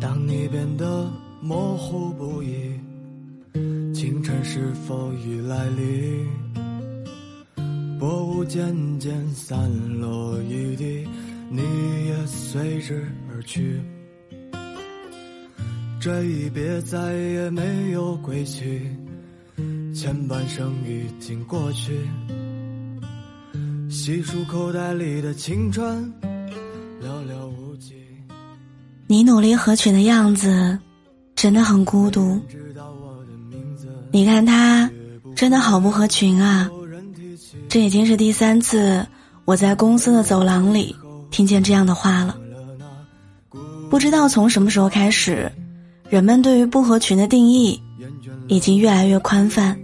当你变得模糊不已，清晨是否已来临？薄雾渐渐散落一地，你也随之而去。这一别再也没有归期，前半生已经过去。细数口袋里的青春，你努力合群的样子，真的很孤独。你看他，真的好不合群啊！这已经是第三次我在公司的走廊里听见这样的话了。不知道从什么时候开始。人们对于不合群的定义已经越来越宽泛。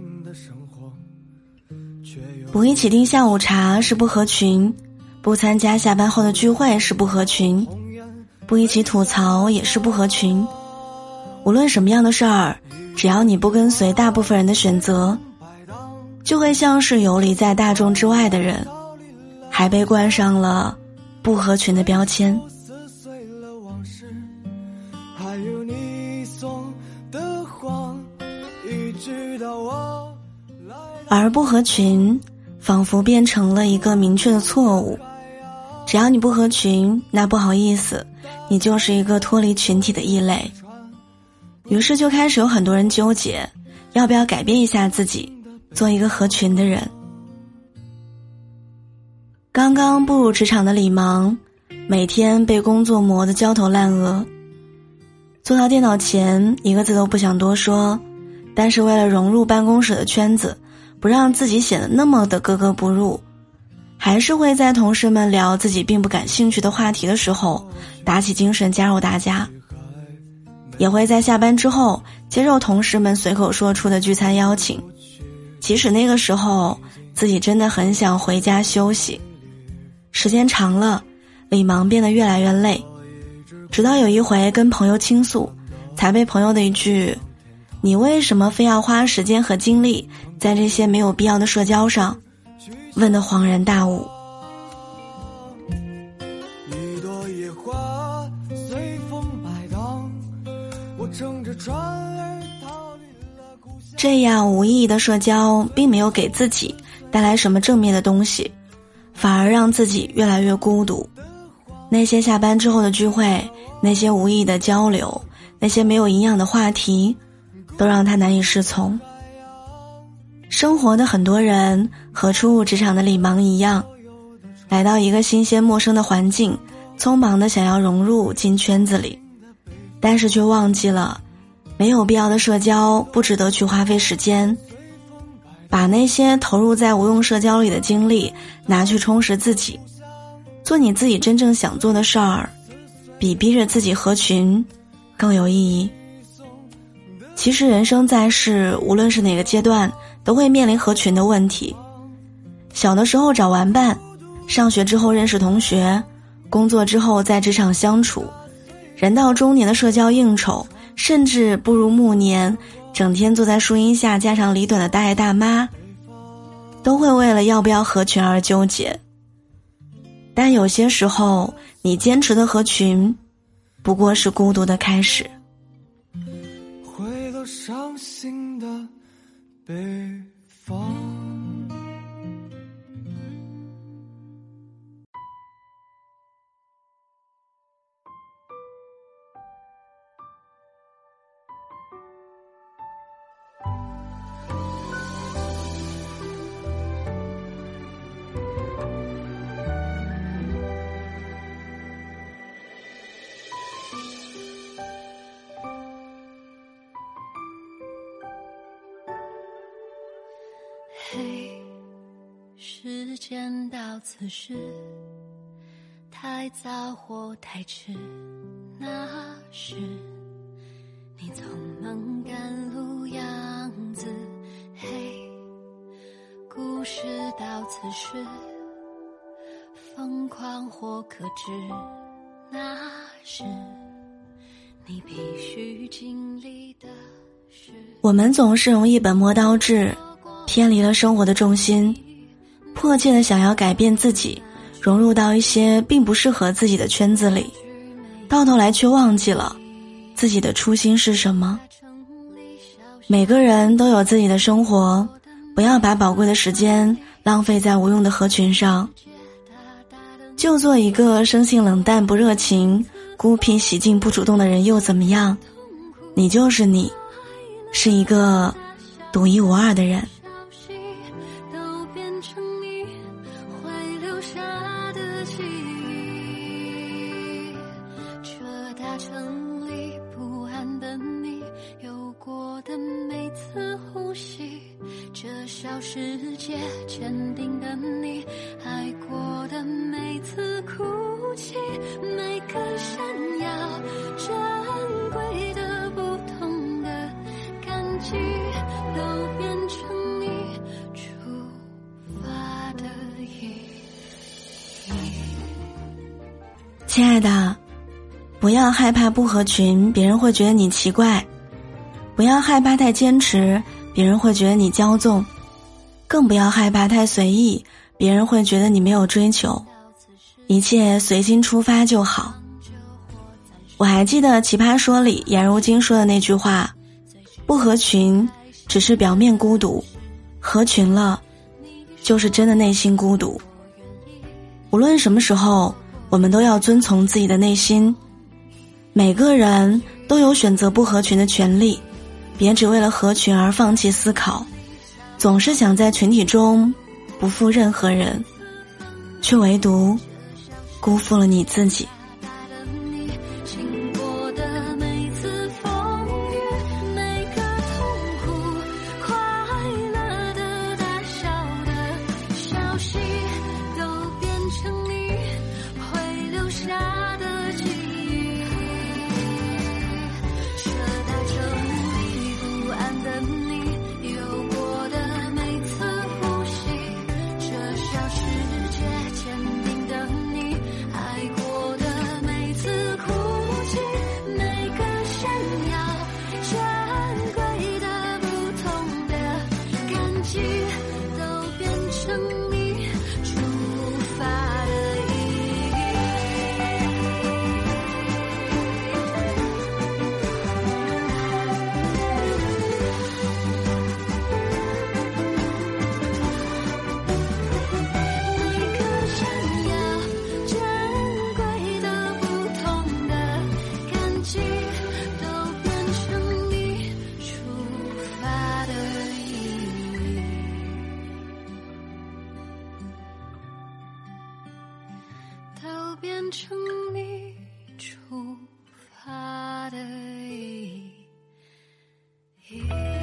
不一起订下午茶是不合群，不参加下班后的聚会是不合群，不一起吐槽也是不合群。无论什么样的事儿，只要你不跟随大部分人的选择，就会像是游离在大众之外的人，还被冠上了不合群的标签。而不合群，仿佛变成了一个明确的错误。只要你不合群，那不好意思，你就是一个脱离群体的异类。于是就开始有很多人纠结，要不要改变一下自己，做一个合群的人。刚刚步入职场的李芒，每天被工作磨得焦头烂额，坐到电脑前，一个字都不想多说，但是为了融入办公室的圈子。不让自己显得那么的格格不入，还是会在同事们聊自己并不感兴趣的话题的时候，打起精神加入大家；也会在下班之后接受同事们随口说出的聚餐邀请，即使那个时候自己真的很想回家休息。时间长了，李芒变得越来越累，直到有一回跟朋友倾诉，才被朋友的一句。你为什么非要花时间和精力在这些没有必要的社交上？问得恍然大悟。一朵野花随风摆荡。我乘着船儿逃离了孤这样无意义的社交，并没有给自己带来什么正面的东西，反而让自己越来越孤独。那些下班之后的聚会，那些无意义的交流，那些没有营养的话题。都让他难以适从。生活的很多人和初入职场的李芒一样，来到一个新鲜陌生的环境，匆忙的想要融入进圈子里，但是却忘记了，没有必要的社交不值得去花费时间，把那些投入在无用社交里的精力拿去充实自己，做你自己真正想做的事儿，比逼着自己合群更有意义。其实人生在世，无论是哪个阶段，都会面临合群的问题。小的时候找玩伴，上学之后认识同学，工作之后在职场相处，人到中年的社交应酬，甚至步入暮年，整天坐在树荫下家长里短的大爷大妈，都会为了要不要合群而纠结。但有些时候，你坚持的合群，不过是孤独的开始。北方。此时，太早或太迟，那时你匆忙赶路样子。嘿，故事到此时，疯狂或可知，那是你必须经历的事。我们总是容易本末倒置。偏离了生活的重心，迫切的想要改变自己，融入到一些并不适合自己的圈子里，到头来却忘记了，自己的初心是什么。每个人都有自己的生活，不要把宝贵的时间浪费在无用的合群上。就做一个生性冷淡、不热情、孤僻、喜静、不主动的人又怎么样？你就是你，是一个独一无二的人。小世界坚定的你，爱过的每次哭泣，每个闪耀珍贵的不同的感激，都变成你出发的意义。亲爱的，不要害怕不合群，别人会觉得你奇怪；不要害怕太坚持，别人会觉得你骄纵。更不要害怕太随意，别人会觉得你没有追求，一切随心出发就好。我还记得《奇葩说》里颜如晶说的那句话：“不合群只是表面孤独，合群了，就是真的内心孤独。”无论什么时候，我们都要遵从自己的内心。每个人都有选择不合群的权利，别只为了合群而放弃思考。总是想在群体中不负任何人，却唯独辜负了你自己。变成你出发的意义。